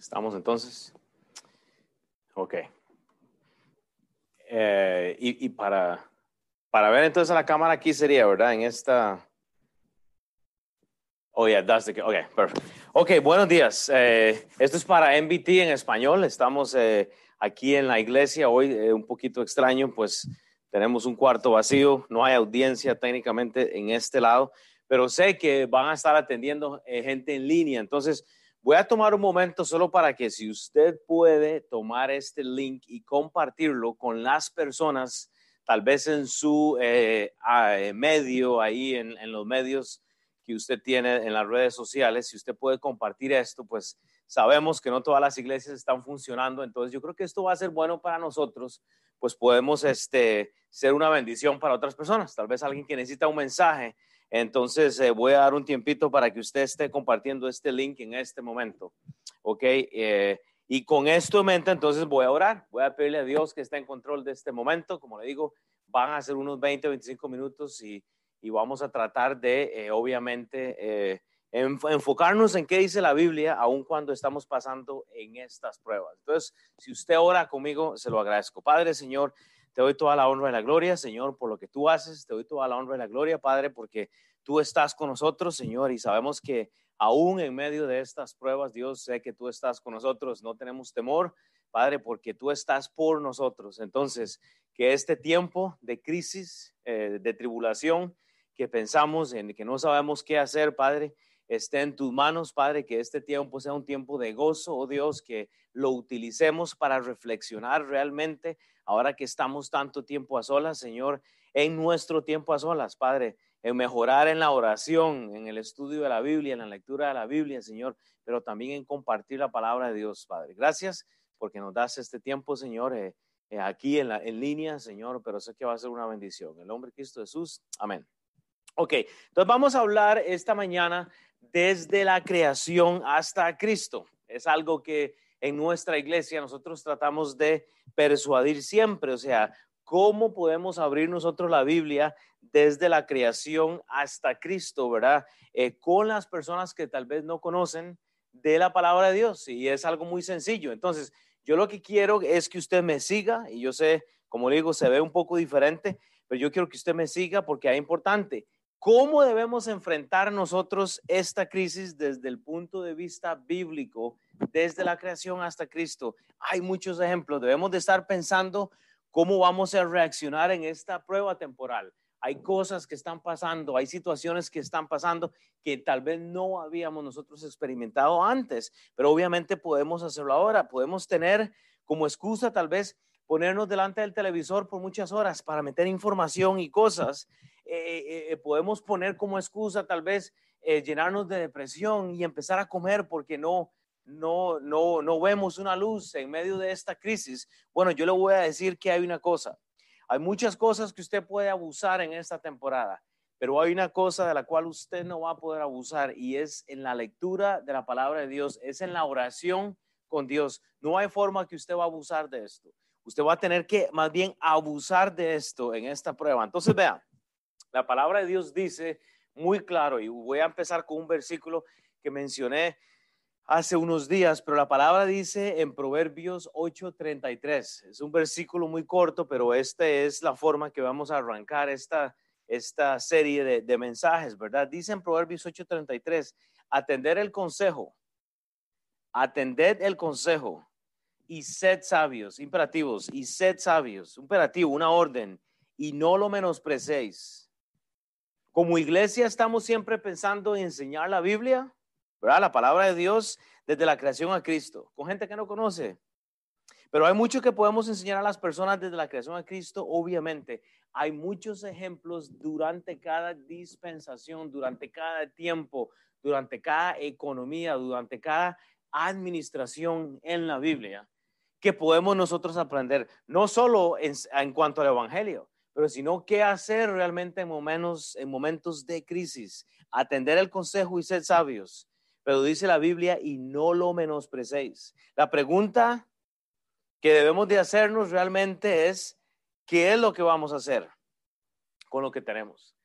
Estamos entonces. Ok. Eh, y, para, para ver entonces la cámara aquí sería, ¿verdad? En esta. Oh, yeah, that's the. Ok, perfect. Ok, buenos días. Eh, esto es para MBT en español. Estamos eh, aquí en la iglesia hoy, un poquito extraño, pues tenemos un cuarto vacío, no hay audiencia técnicamente en este lado, pero sé que van a estar atendiendo gente en línea. Entonces, Voy a tomar un momento solo para que si usted puede tomar este link y compartirlo con las personas, tal vez en su eh, eh, medio, ahí en, en, los medios que usted tiene en las redes sociales, si usted puede compartir esto, pues sabemos que no todas las iglesias están funcionando, entonces yo creo que esto va a ser bueno para nosotros, pues podemos este, ser una bendición para otras personas, tal vez alguien que necesita un mensaje entonces, eh, voy a dar un tiempito para que usted esté compartiendo este link en este momento. ¿Ok? Eh, y con esto en mente, entonces voy a orar. Voy a pedirle a Dios que esté en control de este momento. Como le digo, van a ser unos 20, 25 minutos y, vamos a tratar de, eh, obviamente, enfocarnos en qué dice la Biblia, aun cuando estamos pasando en estas pruebas. Entonces, si usted ora conmigo, se lo agradezco. Padre, Señor, te doy toda la honra y la gloria, Señor, por lo que tú haces. Te doy toda la honra y la gloria, Padre, porque tú estás con nosotros, Señor, y sabemos que aún en medio de estas pruebas, Dios, sé que tú estás con nosotros. No tenemos temor, Padre, porque tú estás por nosotros. Entonces, que este tiempo de crisis, eh, de tribulación, que pensamos en que no sabemos qué hacer, Padre, esté en tus manos, Padre, que este tiempo sea un tiempo de gozo, oh Dios, que lo utilicemos para reflexionar realmente, ahora que estamos tanto tiempo a solas, Señor, en nuestro tiempo a solas, Padre, en mejorar en la oración, en el estudio de la Biblia, en la lectura de la Biblia, Señor, pero también en compartir la palabra de Dios, Padre. Gracias porque nos das este tiempo, Señor, eh, eh, aquí en, en línea, Señor, pero sé que va a ser una bendición. En el nombre de Cristo Jesús, amén. Ok, entonces vamos a hablar esta mañana desde la creación hasta Cristo. Es algo que en nuestra iglesia nosotros tratamos de persuadir siempre, o sea, cómo podemos abrir nosotros la Biblia desde la creación hasta Cristo, ¿verdad? Eh, con las personas que tal vez no conocen de la palabra de Dios. Y es algo muy sencillo. Entonces, yo lo que quiero es que usted me siga, y yo sé, como digo, se ve un poco diferente, pero yo quiero que usted me siga porque es importante. ¿Cómo debemos enfrentar nosotros esta crisis desde el punto de vista bíblico, desde la creación hasta Cristo? Hay muchos ejemplos. Debemos de estar pensando cómo vamos a reaccionar en esta prueba temporal. Hay cosas que están pasando, hay situaciones que están pasando que tal vez no habíamos nosotros experimentado antes, pero obviamente podemos hacerlo ahora. Podemos tener como excusa tal vez ponernos delante del televisor por muchas horas para meter información y cosas eh, eh, podemos poner como excusa tal vez eh, llenarnos de depresión y empezar a comer porque no, no, no, no vemos una luz en medio de esta crisis. Bueno, yo le voy a decir que hay una cosa. Hay muchas cosas que usted puede abusar en esta temporada, pero hay una cosa de la cual usted no va a poder abusar y es en la lectura de la palabra de Dios, es en la oración con Dios. No hay forma que usted va a abusar de esto. Usted va a tener que más bien abusar de esto en esta prueba. Entonces, vean, la palabra de Dios dice muy claro, y voy a empezar con un versículo que mencioné hace unos días, pero la palabra dice en Proverbios 8:33. Es un versículo muy corto, pero esta es la forma que vamos a arrancar esta, esta serie de, mensajes, ¿verdad? Dice en Proverbios 8:33, atender el consejo, atended el consejo y sed sabios, imperativos, y sed sabios, imperativo, una orden, y no lo menosprecéis como iglesia estamos siempre pensando en enseñar la Biblia, ¿verdad? La palabra de Dios desde la creación a Cristo, con gente que no conoce. Pero hay mucho que podemos enseñar a las personas desde la creación a Cristo, obviamente. Hay muchos ejemplos durante cada dispensación, durante cada tiempo, durante cada economía, durante cada administración en la Biblia que podemos nosotros aprender, no solo en, en cuanto al Evangelio, pero sino qué hacer realmente en momentos, en momentos de crisis. Atender el consejo y ser sabios. Pero dice la Biblia, y no lo menosprecéis. La pregunta que debemos de hacernos realmente es qué es lo que vamos a hacer con lo que tenemos.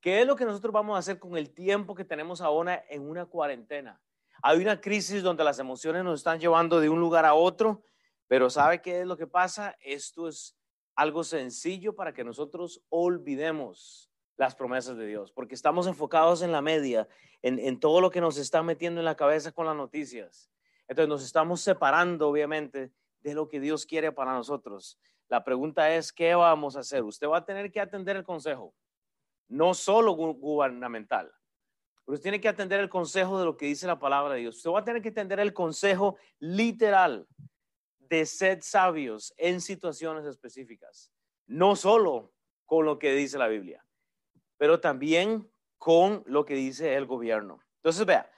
¿Qué es lo que nosotros vamos a hacer con el tiempo que tenemos ahora en una cuarentena? Hay una crisis donde las emociones nos están llevando de un lugar a otro, pero ¿sabe qué es lo que pasa? Esto es algo sencillo para que nosotros olvidemos las promesas de Dios, porque estamos enfocados en la media, en, en todo lo que nos está metiendo en la cabeza con las noticias. Entonces nos estamos separando, obviamente, de lo que Dios quiere para nosotros. La pregunta es, ¿qué vamos a hacer? Usted va a tener que atender el consejo, no solo gubernamental, usted tiene que atender el consejo de lo que dice la palabra de Dios. Usted va a tener que atender el consejo literal de ser sabios en situaciones específicas, no solo con lo que dice la Biblia, pero también con lo que dice el gobierno. Entonces, vea,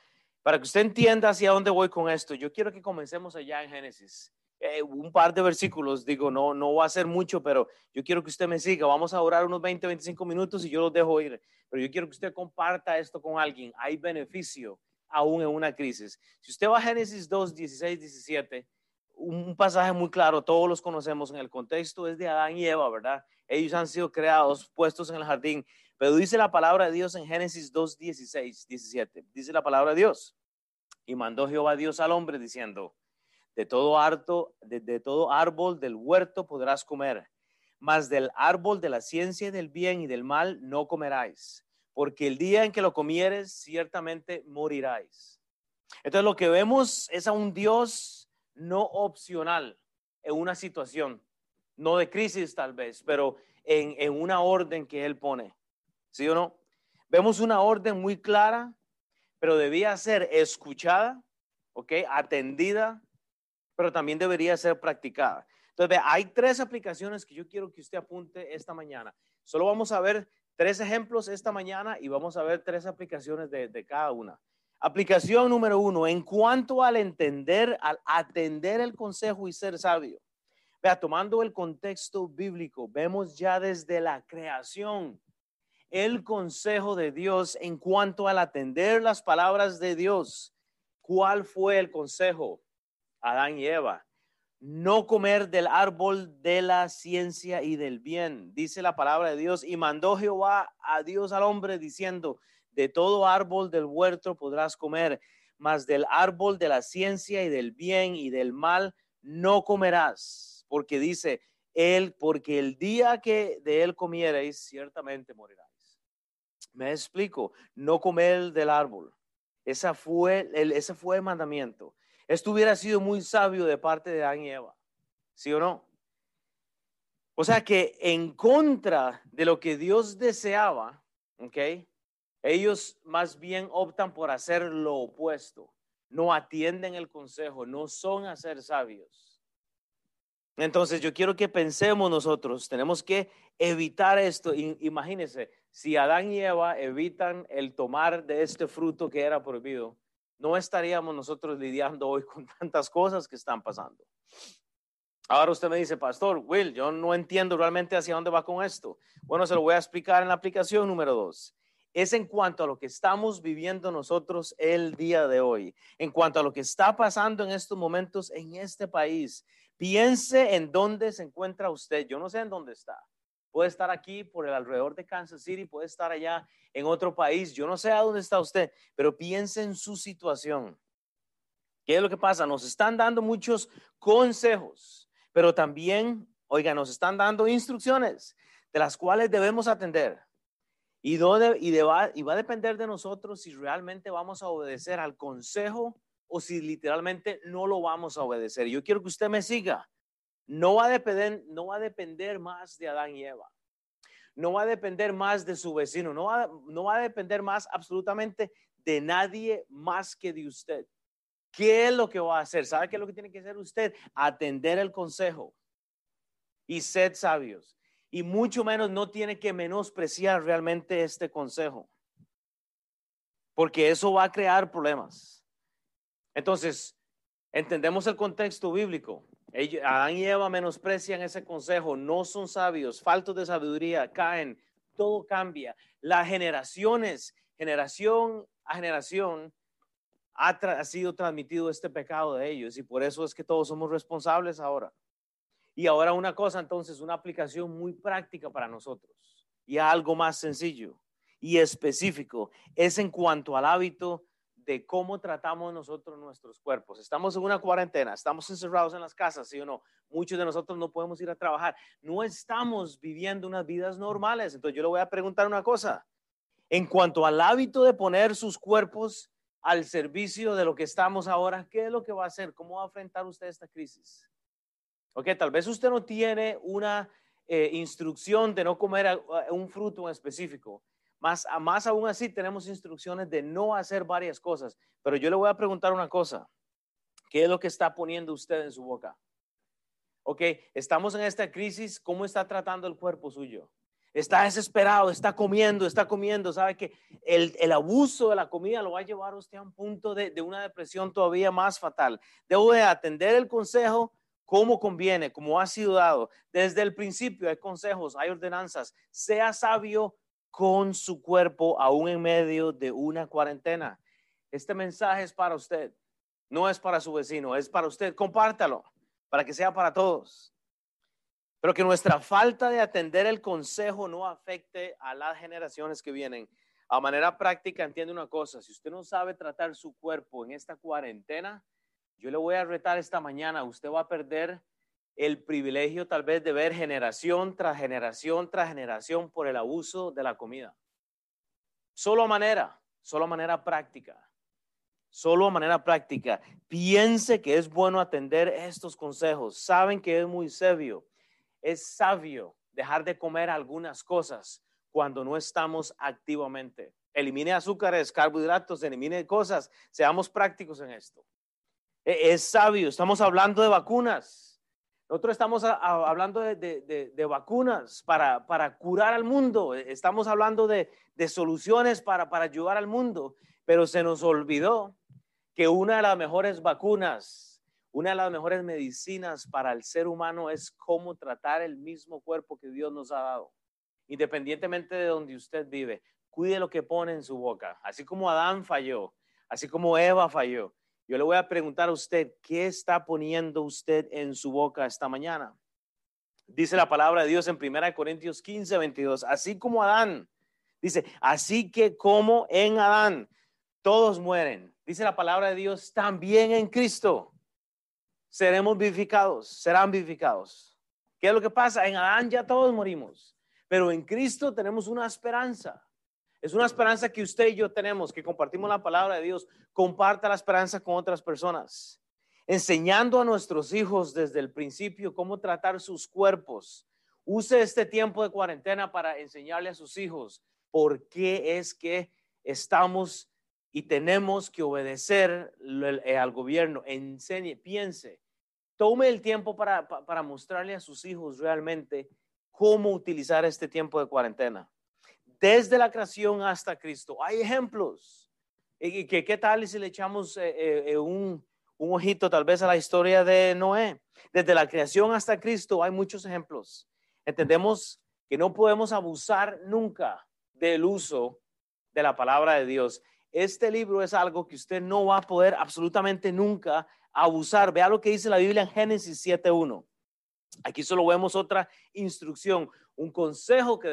para que usted entienda hacia dónde voy con esto, yo quiero que comencemos allá en Génesis. Eh, un par de versículos, digo, no, no va a ser mucho, pero yo quiero que usted me siga. Vamos a orar unos 20, 25 minutos y yo los dejo ir. Pero yo quiero que usted comparta esto con alguien. Hay beneficio aún en una crisis. Si usted va a Génesis 2, 16, 17, un pasaje muy claro, todos los conocemos en el contexto, es de Adán y Eva, ¿verdad? Ellos han sido creados, puestos en el jardín, pero dice la palabra de Dios en Génesis 2, 16, 17, dice la palabra de Dios, y mandó Jehová Dios al hombre diciendo, de todo, harto, de, todo árbol del huerto podrás comer, mas del árbol de la ciencia del bien y del mal no comeráis, porque el día en que lo comieres ciertamente moriráis. Entonces lo que vemos es a un Dios no opcional en una situación, no de crisis tal vez, pero en, en una orden que Él pone. ¿Sí o no? Vemos una orden muy clara, pero debía ser escuchada, ¿ok? Atendida, pero también debería ser practicada. Entonces, hay tres aplicaciones que yo quiero que usted apunte esta mañana. Solo vamos a ver tres ejemplos esta mañana y vamos a ver tres aplicaciones de, de cada una. Aplicación número uno, en cuanto al entender, al atender el consejo y ser sabio. Vea, tomando el contexto bíblico, vemos ya desde la creación el consejo de Dios en cuanto al atender las palabras de Dios. ¿Cuál fue el consejo? Adán y Eva. No comer del árbol de la ciencia y del bien, dice la palabra de Dios. Y mandó Jehová a Dios al hombre diciendo, de todo árbol del huerto podrás comer, mas del árbol de la ciencia y del bien y del mal no comerás, porque dice él, porque el día que de él comiereis, ciertamente moriráis. Me explico, no comer del árbol. Esa fue el, ese fue el mandamiento. Esto hubiera sido muy sabio de parte de Adán y Eva, ¿sí o no? O sea que en contra de lo que Dios deseaba, ¿ok? Ellos más bien optan por hacer lo opuesto. No atienden el consejo, no son a ser sabios. Entonces yo quiero que pensemos nosotros, tenemos que evitar esto. Imagínense, si Adán y Eva evitan el tomar de este fruto que era prohibido, no estaríamos nosotros lidiando hoy con tantas cosas que están pasando. Ahora usted me dice, pastor, Will, yo no entiendo realmente hacia dónde va con esto. Bueno, se lo voy a explicar en la aplicación número dos es en cuanto a lo que estamos viviendo nosotros el día de hoy, en cuanto a lo que está pasando en estos momentos en este país. Piense en dónde se encuentra usted. Yo no sé en dónde está. Puede estar aquí por el alrededor de Kansas City, puede estar allá en otro país. Yo no sé a dónde está usted, pero piense en su situación. ¿Qué es lo que pasa? Nos están dando muchos consejos, pero también, oiga, nos están dando instrucciones de las cuales debemos atender. Y, y, va, y va a depender de nosotros si realmente vamos a obedecer al consejo o si literalmente no lo vamos a obedecer. Yo quiero que usted me siga. No va a depender, no va a depender más de Adán y Eva. No va a depender más de su vecino. No va, no va a depender más absolutamente de nadie más que de usted. ¿Qué es lo que va a hacer? ¿Sabe qué es lo que tiene que hacer usted? Atender el consejo y sed sabios y mucho menos no tiene que menospreciar realmente este consejo, porque eso va a crear problemas. Entonces, entendemos el contexto bíblico. Adán y Eva menosprecian ese consejo, no son sabios, faltos de sabiduría, caen, todo cambia. Las generaciones, generación a generación, ha, ha sido transmitido este pecado de ellos y por eso es que todos somos responsables ahora. Y ahora una cosa, entonces, una aplicación muy práctica para nosotros y algo más sencillo y específico es en cuanto al hábito de cómo tratamos nosotros nuestros cuerpos. Estamos en una cuarentena, estamos encerrados en las casas, ¿sí o no? Muchos de nosotros no podemos ir a trabajar, no estamos viviendo unas vidas normales. Entonces yo le voy a preguntar una cosa. En cuanto al hábito de poner sus cuerpos al servicio de lo que estamos ahora, ¿qué es lo que va a hacer? ¿Cómo va a enfrentar usted esta crisis? Ok, tal vez usted no tiene una eh, instrucción de no comer un fruto en específico, más, más aún así tenemos instrucciones de no hacer varias cosas. Pero yo le voy a preguntar una cosa. ¿Qué es lo que está poniendo usted en su boca? Ok, estamos en esta crisis. ¿Cómo está tratando el cuerpo suyo? Está desesperado, está comiendo, está comiendo. Sabe que el, abuso de la comida lo va a llevar a usted a un punto de, de una depresión todavía más fatal. Debo de atender el consejo como conviene, como ha sido dado. Desde el principio hay consejos, hay ordenanzas. Sea sabio con su cuerpo aún en medio de una cuarentena. Este mensaje es para usted, no es para su vecino, es para usted. Compártalo para que sea para todos. Pero que nuestra falta de atender el consejo no afecte a las generaciones que vienen. A manera práctica, entiende una cosa, si usted no sabe tratar su cuerpo en esta cuarentena, yo le voy a retar esta mañana, usted va a perder el privilegio tal vez de ver generación tras generación tras generación por el abuso de la comida. Solo manera, solo manera práctica. Solo a manera práctica. Piense que es bueno atender estos consejos. Saben que es muy sabio. Es sabio dejar de comer algunas cosas cuando no estamos activamente. Elimine azúcares, carbohidratos, elimine cosas. Seamos prácticos en esto. E, es sabio. Estamos hablando de vacunas nosotros estamos hablando de, vacunas para, curar al mundo, estamos hablando de, soluciones para, para ayudar al mundo, pero se nos olvidó que una de las mejores vacunas, una de las mejores medicinas para el ser humano es cómo tratar el mismo cuerpo que Dios nos ha dado, independientemente de donde usted vive. Cuide lo que pone en su boca, así como Adán falló, así como Eva falló. Yo le voy a preguntar a usted, ¿qué está poniendo usted en su boca esta mañana? Dice la palabra de Dios en 1 Corintios 15, 22, así como Adán. Dice, así que como en Adán todos mueren. Dice la palabra de Dios, también en Cristo seremos vivificados, serán vivificados. ¿Qué es lo que pasa? En Adán ya todos morimos, pero en Cristo tenemos una esperanza. Es una esperanza que usted y yo tenemos, que compartimos la palabra de Dios. Comparta la esperanza con otras personas, enseñando a nuestros hijos desde el principio cómo tratar sus cuerpos. Use este tiempo de cuarentena para enseñarle a sus hijos por qué es que estamos y tenemos que obedecer al gobierno. Enseñe, piense, tome el tiempo para mostrarle a sus hijos realmente cómo utilizar este tiempo de cuarentena desde la creación hasta Cristo. Hay ejemplos. ¿Y qué, qué tal si le echamos eh, eh, eh, un, un ojito tal vez a la historia de Noé? Desde la creación hasta Cristo hay muchos ejemplos. Entendemos que no podemos abusar nunca del uso de la palabra de Dios. Este libro es algo que usted no va a poder absolutamente nunca abusar. Vea lo que dice la Biblia en Génesis 7.1. Aquí solo vemos otra instrucción un consejo que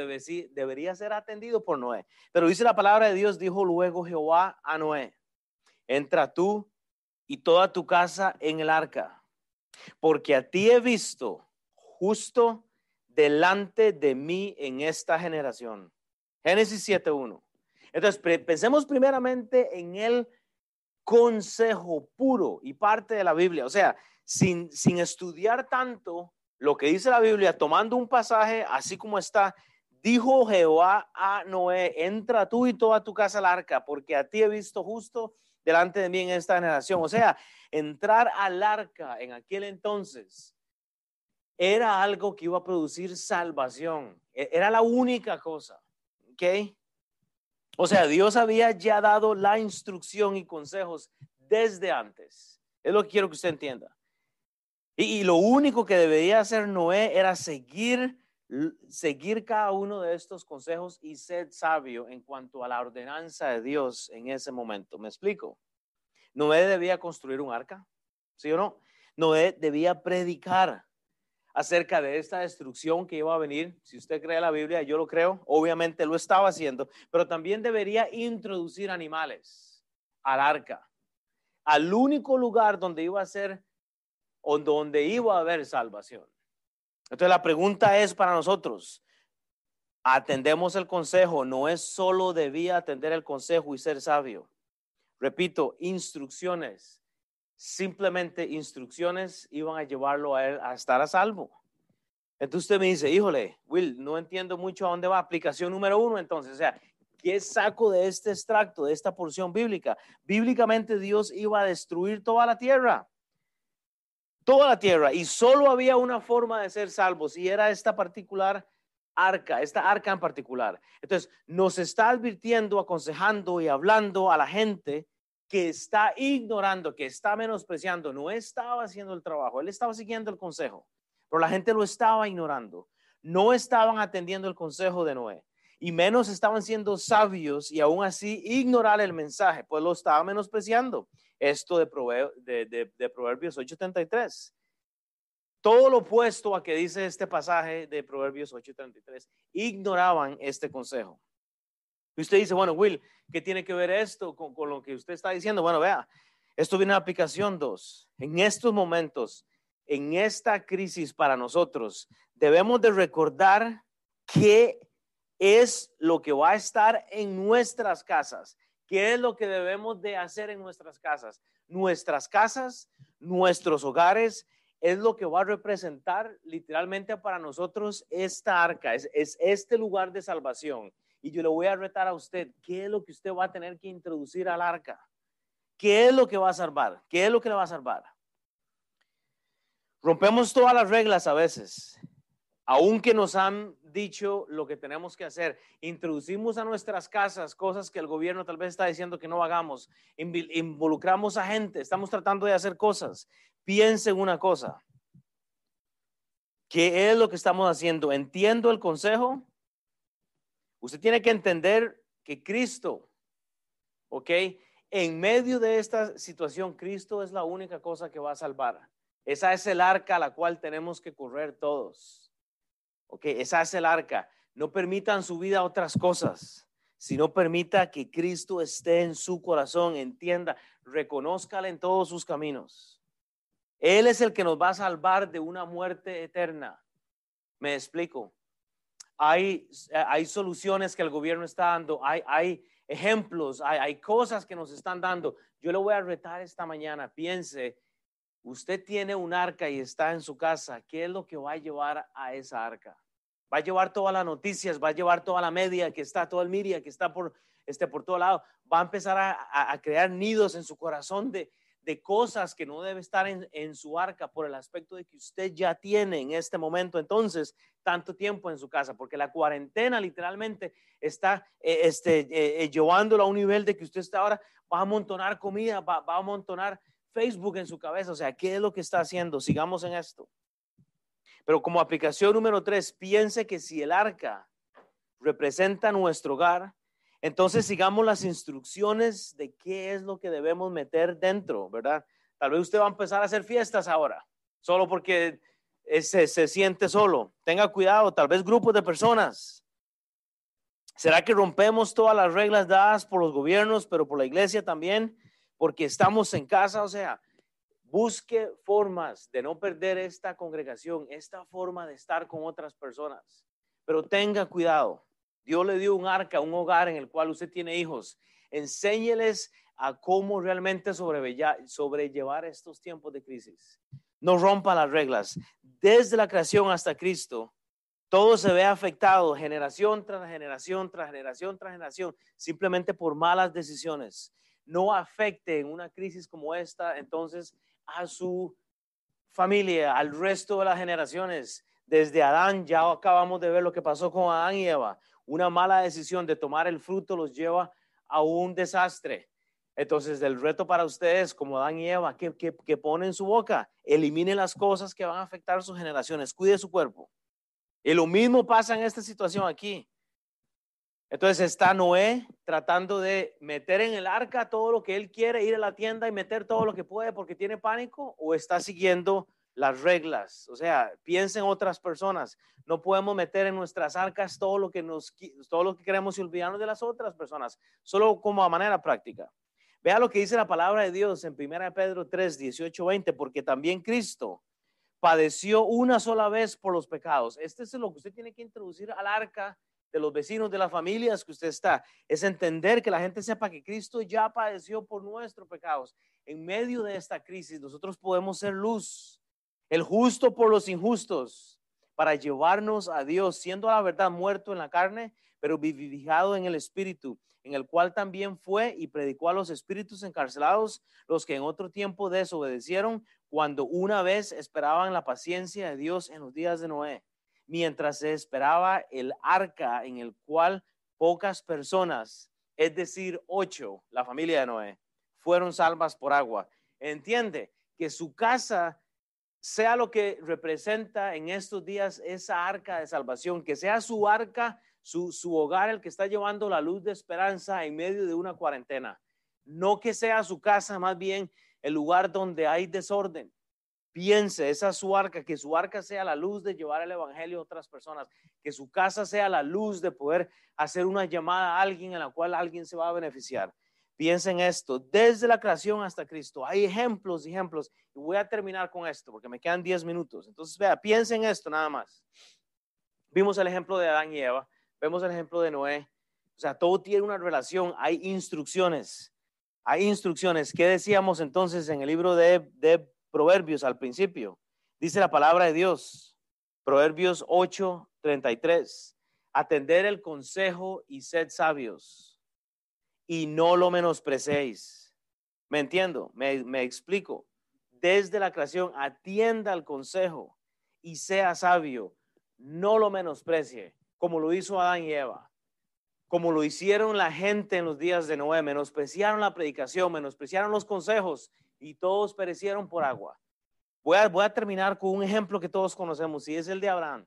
debería ser atendido por Noé. Pero dice la palabra de Dios, dijo luego Jehová a Noé, entra tú y toda tu casa en el arca, porque a ti he visto justo delante de mí en esta generación. Génesis 7.1. Entonces, pensemos primeramente en el consejo puro y parte de la Biblia. O sea, sin, sin estudiar tanto lo que dice la Biblia, tomando un pasaje así como está, dijo Jehová a Noé, entra tú y toda tu casa al arca, porque a ti he visto justo delante de mí en esta generación. O sea, entrar al arca en aquel entonces era algo que iba a producir salvación. E-, era la única cosa. ¿Ok? O sea, Dios había ya dado la instrucción y consejos desde antes. Es lo que quiero que usted entienda. Y, lo único que debería hacer Noé era seguir, seguir cada uno de estos consejos y ser sabio en cuanto a la ordenanza de Dios en ese momento. ¿Me explico? Noé debía construir un arca, ¿sí o no? Noé debía predicar acerca de esta destrucción que iba a venir. Si usted cree la Biblia, yo lo creo, obviamente lo estaba haciendo, pero también debería introducir animales al arca, al único lugar donde iba a ser o donde iba a haber salvación. Entonces la pregunta es para nosotros, atendemos el consejo, no es solo debía atender el consejo y ser sabio. Repito, instrucciones simplemente instrucciones iban a llevarlo a él a estar a salvo. Entonces usted me dice, híjole, Will, no entiendo mucho a dónde va. Aplicación número uno, entonces, o sea, ¿qué saco de este extracto, de esta porción bíblica? Bíblicamente Dios iba a destruir toda la tierra, toda la tierra, y solo había una forma de ser salvos, y era esta particular arca, esta arca en particular. Entonces, nos está advirtiendo, aconsejando y hablando a la gente que está ignorando, que está menospreciando, no estaba haciendo el trabajo, él estaba siguiendo el consejo, pero la gente lo estaba ignorando. No estaban atendiendo el consejo de Noé y menos estaban siendo sabios y aún así ignorar el mensaje, pues lo estaba menospreciando. Esto de, Proverbios 8:33. Todo lo opuesto a que dice este pasaje de Proverbios 8:33. Ignoraban este consejo. Y usted dice, bueno, Will, ¿qué tiene que ver esto con, lo que usted está diciendo? Bueno, vea, esto viene a aplicación 2. En estos momentos, en esta crisis para nosotros, debemos de recordar qué es lo que va a estar en nuestras casas, qué es lo que debemos de hacer en nuestras casas. Nuestras casas, nuestros hogares, es lo que va a representar literalmente para nosotros esta arca, es, es este lugar de salvación. Y yo le voy a retar a usted, ¿qué es lo que usted va a tener que introducir al arca? ¿Qué es lo que va a salvar? ¿Qué es lo que le va a salvar? Rompemos todas las reglas a veces, aunque nos han dicho lo que tenemos que hacer. Introducimos a nuestras casas cosas que el gobierno tal vez está diciendo que no hagamos. Involucramos a gente, estamos tratando de hacer cosas. Piensen una cosa. ¿Qué es lo que estamos haciendo? ¿Entiendo el consejo? Usted tiene que entender que Cristo, ¿ok? En medio de esta situación, Cristo es la única cosa que va a salvar. Esa es el arca a la cual tenemos que correr todos. ¿Ok? Esa es el arca. No permitan su vida a otras cosas, sino permita que Cristo esté en su corazón, entienda, reconózcale en todos sus caminos. Él es el que nos va a salvar de una muerte eterna. Me explico hay, hay soluciones que el gobierno está dando, hay, hay ejemplos, hay, hay cosas que nos están dando. Yo le voy a retar esta mañana, piense, usted tiene un arca y está en su casa, ¿qué es lo que va a llevar a esa arca? Va a llevar todas las noticias, va a llevar toda la media que está, todo el media que está por, este, por todo lado, va a empezar a, crear nidos en su corazón de, de cosas que no debe estar en, su arca por el aspecto de que usted ya tiene en este momento entonces tanto tiempo en su casa, porque la cuarentena literalmente está eh, este, eh, eh, llevándolo a un nivel de que usted está ahora, va a amontonar comida, va, va a amontonar Facebook en su cabeza, o sea, ¿qué es lo que está haciendo? Sigamos en esto. Pero como aplicación número tres, piense que si el arca representa nuestro hogar, entonces sigamos las instrucciones de qué es lo que debemos meter dentro, ¿verdad? Tal vez usted va a empezar a hacer fiestas ahora, solo porque se, se siente solo. Tenga cuidado, tal vez grupos de personas. ¿Será que rompemos todas las reglas dadas por los gobiernos, pero por la iglesia también? Porque estamos en casa, o sea, busque formas de no perder esta congregación, esta forma de estar con otras personas. Pero tenga cuidado, Dios le dio un arca, un hogar en el cual usted tiene hijos. Enséñeles a cómo realmente sobrellevar estos tiempos de crisis. No rompa las reglas. Desde la creación hasta Cristo, todo se ve afectado generación tras generación, tras generación, tras generación, simplemente por malas decisiones. No afecte en una crisis como esta, entonces, a su familia, al resto de las generaciones. Desde Adán, ya acabamos de ver lo que pasó con Adán y Eva una mala decisión de tomar el fruto los lleva a un desastre. Entonces, el reto para ustedes, como Dan y Eva, que, que, ponen en su boca, eliminen las cosas que van a afectar sus generaciones, cuide su cuerpo. Y lo mismo pasa en esta situación aquí. Entonces está Noé tratando de meter en el arca todo lo que él quiere, ir a la tienda y meter todo lo que puede porque tiene pánico, o está siguiendo las reglas, o sea, piensen otras personas. No podemos meter en nuestras arcas todo lo que nos todo lo que queremos y olvidarnos de las otras personas, solo como a manera práctica. Vea lo que dice la palabra de Dios en 1 Pedro 3, 18, 20, porque también Cristo padeció una sola vez por los pecados. Este es lo que usted tiene que introducir al arca de los vecinos, de las familias que usted está, es entender que la gente sepa que Cristo ya padeció por nuestros pecados. En medio de esta crisis, nosotros podemos ser luz el justo por los injustos, para llevarnos a Dios, siendo la verdad muerto en la carne, pero vivificado en el Espíritu, en el cual también fue y predicó a los espíritus encarcelados, los que en otro tiempo desobedecieron, cuando una vez esperaban la paciencia de Dios en los días de Noé, mientras se esperaba el arca en el cual pocas personas, es decir, ocho, la familia de Noé, fueron salvas por agua. Entiende que su casa sea lo que representa en estos días esa arca de salvación, que sea su arca, su, hogar el que está llevando la luz de esperanza en medio de una cuarentena. No que sea su casa, más bien el lugar donde hay desorden. Piense, esa es su arca, que su arca sea la luz de llevar el evangelio a otras personas, que su casa sea la luz de poder hacer una llamada a alguien en la cual alguien se va a beneficiar. Piensen esto, desde la creación hasta Cristo. Hay ejemplos, ejemplos. Voy a terminar con esto porque me quedan 10 minutos. Entonces, vea, piensen esto nada más. Vimos el ejemplo de Adán y Eva, vemos el ejemplo de Noé. O sea, todo tiene una relación, hay instrucciones. Hay instrucciones. ¿Qué decíamos entonces en el libro de, de Proverbios al principio? Dice la palabra de Dios, Proverbios 8, 33. Atender el consejo y sed sabios y no lo menosprecéis. ¿Me entiendo? Me, me explico. Desde la creación, atienda al consejo y sea sabio. No lo menosprecie, como lo hizo Adán y Eva como lo hicieron la gente en los días de Noé, menospreciaron la predicación, menospreciaron los consejos y todos perecieron por agua. Voy a, voy a, terminar con un ejemplo que todos conocemos y es el de Abraham.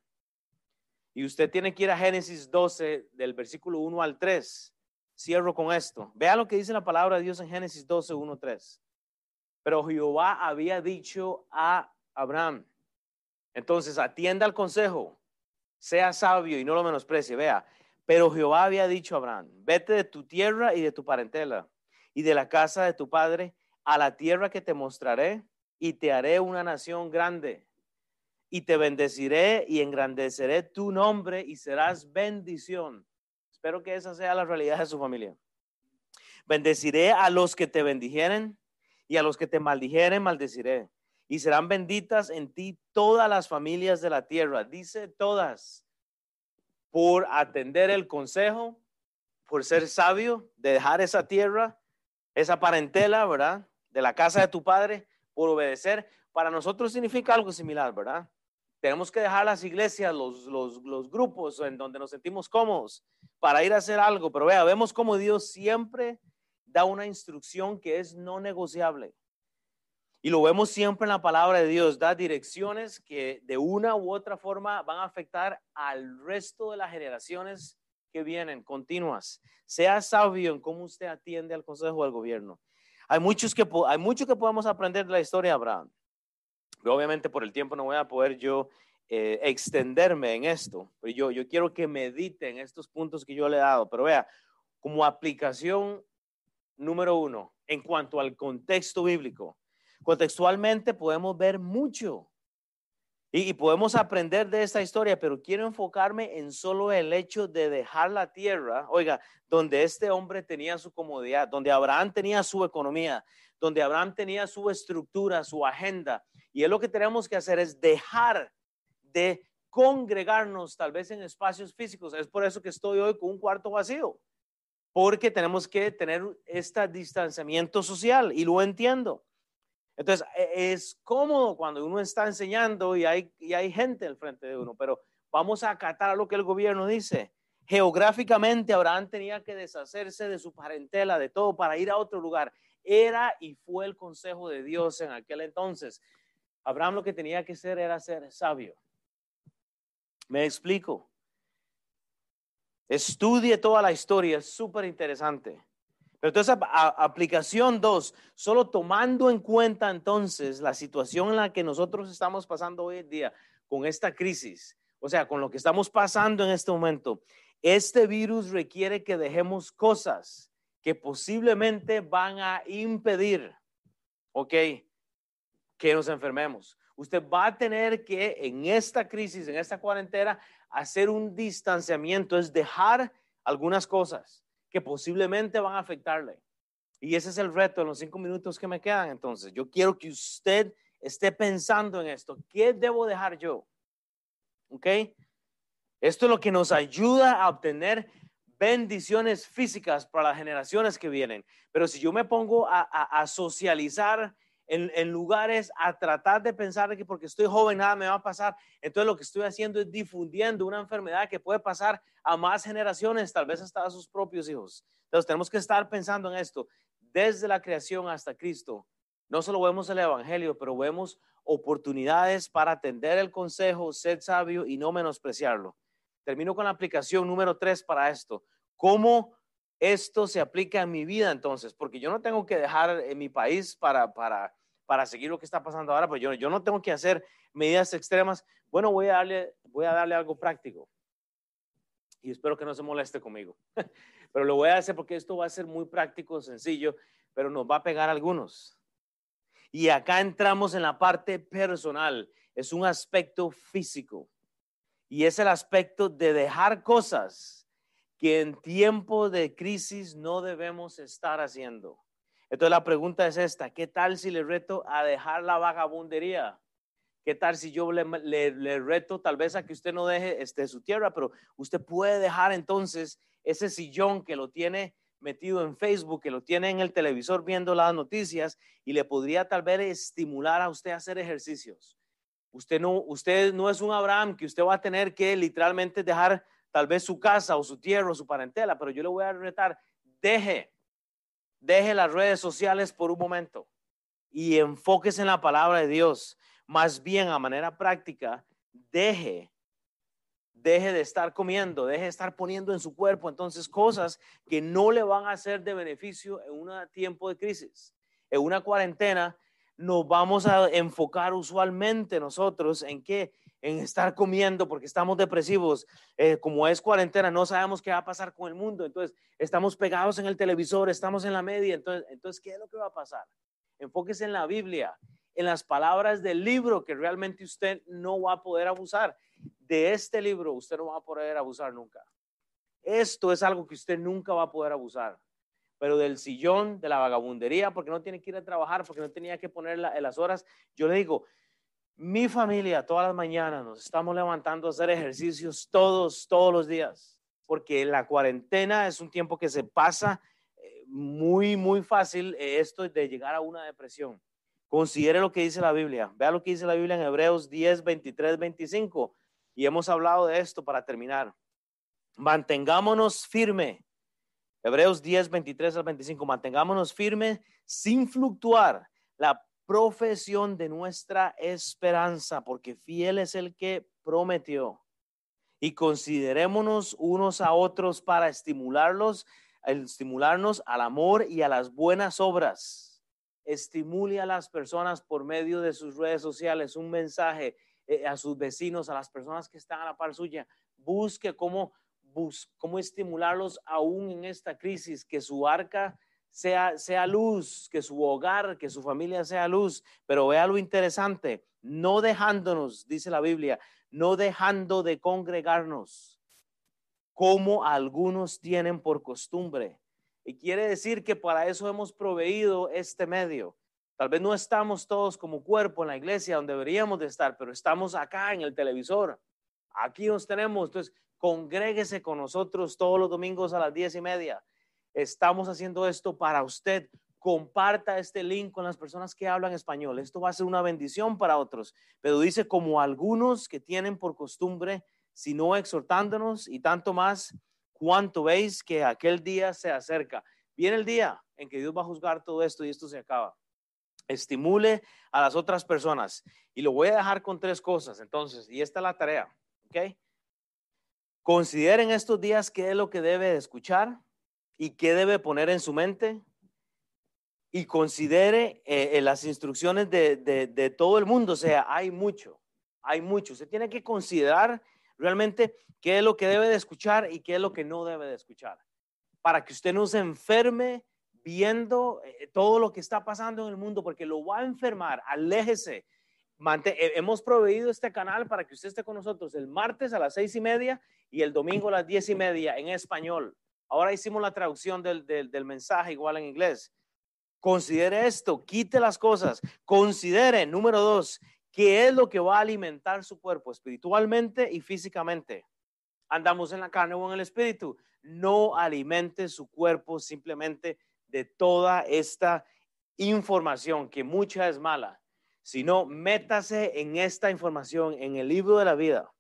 Y usted tiene que ir a Génesis 12 del versículo 1 al 3. Cierro con esto. Vea lo que dice la palabra de Dios en Génesis 12, 1, 3. Pero Jehová había dicho a Abraham, entonces atienda al consejo, sea sabio y no lo menosprecie. Vea, pero Jehová había dicho a Abraham, vete de tu tierra y de tu parentela y de la casa de tu padre a la tierra que te mostraré y te haré una nación grande y te bendeciré y engrandeceré tu nombre y serás bendición. Espero que esa sea la realidad de su familia. Bendeciré a los que te bendijeren y a los que te maldijeren, maldeciré. Y serán benditas en ti todas las familias de la tierra. Dice todas, por atender el consejo, por ser sabio, de dejar esa tierra, esa parentela, ¿verdad? De la casa de tu padre, por obedecer. Para nosotros significa algo similar, ¿verdad? Tenemos que dejar las iglesias, los, los, grupos en donde nos sentimos cómodos para ir a hacer algo. Pero vea, vemos como Dios siempre da una instrucción que es no negociable. Y lo vemos siempre en la palabra de Dios, da direcciones que de una u otra forma van a afectar al resto de las generaciones que vienen, continuas. Sea sabio en cómo usted atiende al consejo del gobierno. Hay, muchos que, hay mucho que podemos aprender de la historia de Abraham. Pero obviamente por el tiempo no voy a poder yo eh, extenderme en esto, pero yo, yo quiero que mediten estos puntos que yo le he dado, pero vea, como aplicación número uno, en cuanto al contexto bíblico, contextualmente podemos ver mucho y, podemos aprender de esta historia, pero quiero enfocarme en solo el hecho de dejar la tierra, oiga, donde este hombre tenía su comodidad, donde Abraham tenía su economía, donde Abraham tenía su estructura, su agenda, y es lo que tenemos que hacer es dejar de congregarnos tal vez en espacios físicos. Es por eso que estoy hoy con un cuarto vacío, porque tenemos que tener este distanciamiento social y lo entiendo. Entonces, e, es cómodo cuando uno está enseñando y hay, gente al frente de uno, pero vamos a acatar lo que el gobierno dice. Geográficamente, Abraham tenía que deshacerse de su parentela, de todo, para ir a otro lugar. Era y fue el consejo de Dios en aquel entonces. Abraham lo que tenía que hacer era ser sabio. Me explico. Estudie toda la historia, es súper interesante. Pero entonces, aplicación 2, solo tomando en cuenta entonces la situación en la que nosotros estamos pasando hoy en día con esta crisis, o sea, con lo que estamos pasando en este momento, este virus requiere que dejemos cosas que posiblemente van a impedir, ¿ok? Que nos enfermemos. Usted va a tener que en esta crisis, en esta cuarentena, hacer un distanciamiento, es dejar algunas cosas posiblemente van a afectarle. Y ese es el reto en los cinco minutos que me quedan. Entonces, yo quiero que usted esté pensando en esto. ¿Qué debo dejar yo? ¿Ok? Esto es lo que nos ayuda a obtener bendiciones físicas para las generaciones que vienen. Pero si yo me pongo a, socializar en, lugares, a tratar de pensar que porque estoy joven nada me va a pasar, entonces lo que estoy haciendo es difundiendo una enfermedad que puede pasar a más generaciones, tal vez hasta a sus propios hijos. Entonces tenemos que estar pensando en esto desde la creación hasta Cristo. No solo vemos el Evangelio, pero vemos oportunidades para atender el consejo, ser sabio y no menospreciarlo. Termino con la aplicación número tres para esto. ¿Cómo esto se aplica en mi vida entonces? Porque yo no tengo que dejar en mi país para, para, para seguir lo que está pasando ahora, pues yo, yo no tengo que hacer medidas extremas. Bueno, voy a darle, voy a darle algo práctico. Y espero que no se moleste conmigo. Pero lo voy a hacer porque esto va a ser muy práctico, sencillo, pero nos va a pegar algunos. Y acá entramos en la parte personal. Es un aspecto físico. Y es el aspecto de dejar cosas que en tiempo de crisis no debemos estar haciendo. Entonces la pregunta es esta, ¿qué tal si le reto a dejar la vagabundería? ¿Qué tal si yo le, reto tal vez a que usted no deje este, su tierra, pero usted puede dejar entonces ese sillón que lo tiene metido en Facebook, que lo tiene en el televisor viendo las noticias y le podría tal vez estimular a usted a hacer ejercicios? Usted no, usted no es un Abraham que usted va a tener que literalmente dejar tal vez su casa o su tierra o su parentela, pero yo le voy a retar, deje, deje las redes sociales por un momento y enfóquese en la palabra de Dios. Más bien, a manera práctica, deje, deje de estar comiendo, deje de estar poniendo en su cuerpo entonces cosas que no le van a ser de beneficio en un tiempo de crisis. En una cuarentena, nos vamos a enfocar usualmente nosotros en qué? En estar comiendo porque estamos depresivos. Eh, como es cuarentena, no sabemos qué va a pasar con el mundo. Entonces, estamos pegados en el televisor, estamos en la media. Entonces, entonces ¿qué es lo que va a pasar? Enfóquese en la Biblia, en las palabras del libro que realmente usted no va a poder abusar. De este libro usted no va a poder abusar nunca. Esto es algo que usted nunca va a poder abusar pero del sillón, de la vagabundería, porque no tiene que ir a trabajar, porque no tenía que poner las horas. Yo le digo, mi familia todas las mañanas nos estamos levantando a hacer ejercicios todos, todos los días, porque la cuarentena es un tiempo que se pasa eh, muy, muy fácil eh, esto de llegar a una depresión. Considere lo que dice la Biblia. Vea lo que dice la Biblia en Hebreos 10, 23, 25. Y hemos hablado de esto para terminar. Mantengámonos firme Hebreos 10, 23 al 25, mantengámonos firmes sin fluctuar la profesión de nuestra esperanza, porque fiel es el que prometió. Y considerémonos unos a otros para estimularlos, estimularnos al amor y a las buenas obras. Estimule a las personas por medio de sus redes sociales un mensaje eh, a sus vecinos, a las personas que están a la par suya. Busque cómo cómo estimularlos aún en esta crisis, que su arca sea, sea luz, que su hogar, que su familia sea luz. Pero vea lo interesante, no dejándonos, dice la Biblia, no dejando de congregarnos, como algunos tienen por costumbre. Y quiere decir que para eso hemos proveído este medio. Tal vez no estamos todos como cuerpo en la iglesia donde deberíamos de estar, pero estamos acá en el televisor. Aquí nos tenemos. Entonces, Congréguese con nosotros todos los domingos a las diez y media. Estamos haciendo esto para usted. Comparta este link con las personas que hablan español. Esto va a ser una bendición para otros. Pero dice como algunos que tienen por costumbre, si no exhortándonos y tanto más, cuánto veis que aquel día se acerca. Viene el día en que Dios va a juzgar todo esto y esto se acaba. Estimule a las otras personas. Y lo voy a dejar con tres cosas. Entonces, y esta es la tarea. ¿Ok? Consideren estos días qué es lo que debe escuchar, y qué debe poner en su mente y considere eh, las instrucciones de, de, todo el mundo. O sea, hay mucho, hay mucho. Usted tiene que considerar realmente qué es lo que debe de escuchar y qué es lo que no debe de escuchar. Para que usted no se enferme viendo eh, todo lo que está pasando en el mundo, porque lo va a enfermar. Aléjese. hemos proveído este canal para que usted esté con nosotros el martes a las seis y media y el domingo a las diez y media en español. Ahora hicimos la traducción del, del, mensaje igual en inglés. Considere esto, quite las cosas. Considere, número dos, qué es lo que va a alimentar su cuerpo espiritualmente y físicamente. Andamos en la carne o en el espíritu. No alimente su cuerpo simplemente de toda esta información, que mucha es mala, sino métase en esta información, en el libro de la vida.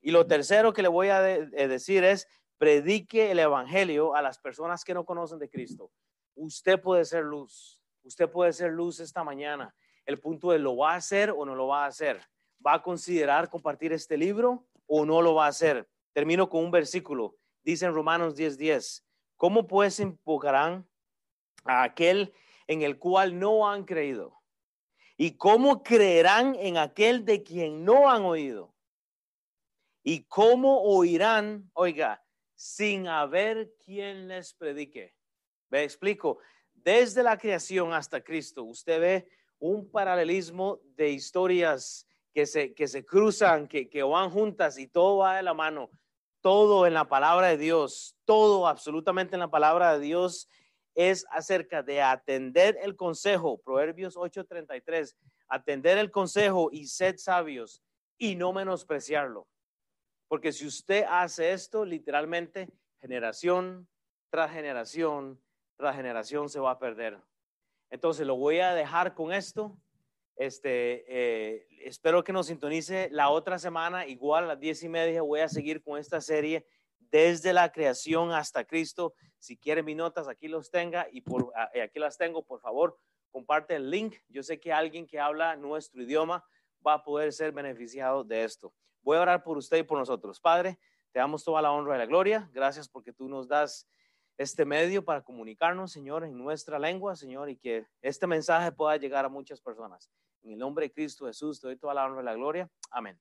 Y lo tercero que le voy a eh, decir es, predique el Evangelio a las personas que no conocen de Cristo. Usted puede ser luz. Usted puede ser luz esta mañana. El punto es, ¿lo va a hacer o no lo va a hacer? ¿Va a considerar compartir este libro o no lo va a hacer? Termino con un versículo. Dice en Romanos 10:10, ¿cómo pues invocarán a aquel en el cual no han creído? ¿Y cómo creerán en aquel de quien no han oído? ¿Y cómo oirán, oiga, sin haber quien les predique? Me explico. Desde la creación hasta Cristo, usted ve un paralelismo de historias que se, que se cruzan, que, que van juntas y todo va de la mano. Todo en la palabra de Dios, todo absolutamente en la palabra de Dios es acerca de atender el consejo, Proverbios 8:33, atender el consejo y sed sabios y no menospreciarlo. Porque si usted hace esto, literalmente, generación tras generación la generación se va a perder. Entonces lo voy a dejar con esto. Este, eh, espero que nos sintonice la otra semana, igual a las diez y media. Voy a seguir con esta serie desde la creación hasta Cristo. Si quieren mis notas, aquí los tenga y por ah, aquí las tengo. Por favor, comparte el link. Yo sé que alguien que habla nuestro idioma va a poder ser beneficiado de esto. Voy a orar por usted y por nosotros. Padre, te damos toda la honra y la gloria. Gracias porque tú nos das este medio para comunicarnos, Señor, en nuestra lengua, Señor, y que este mensaje pueda llegar a muchas personas. En el nombre de Cristo Jesús, te doy toda la honra y la gloria. Amén.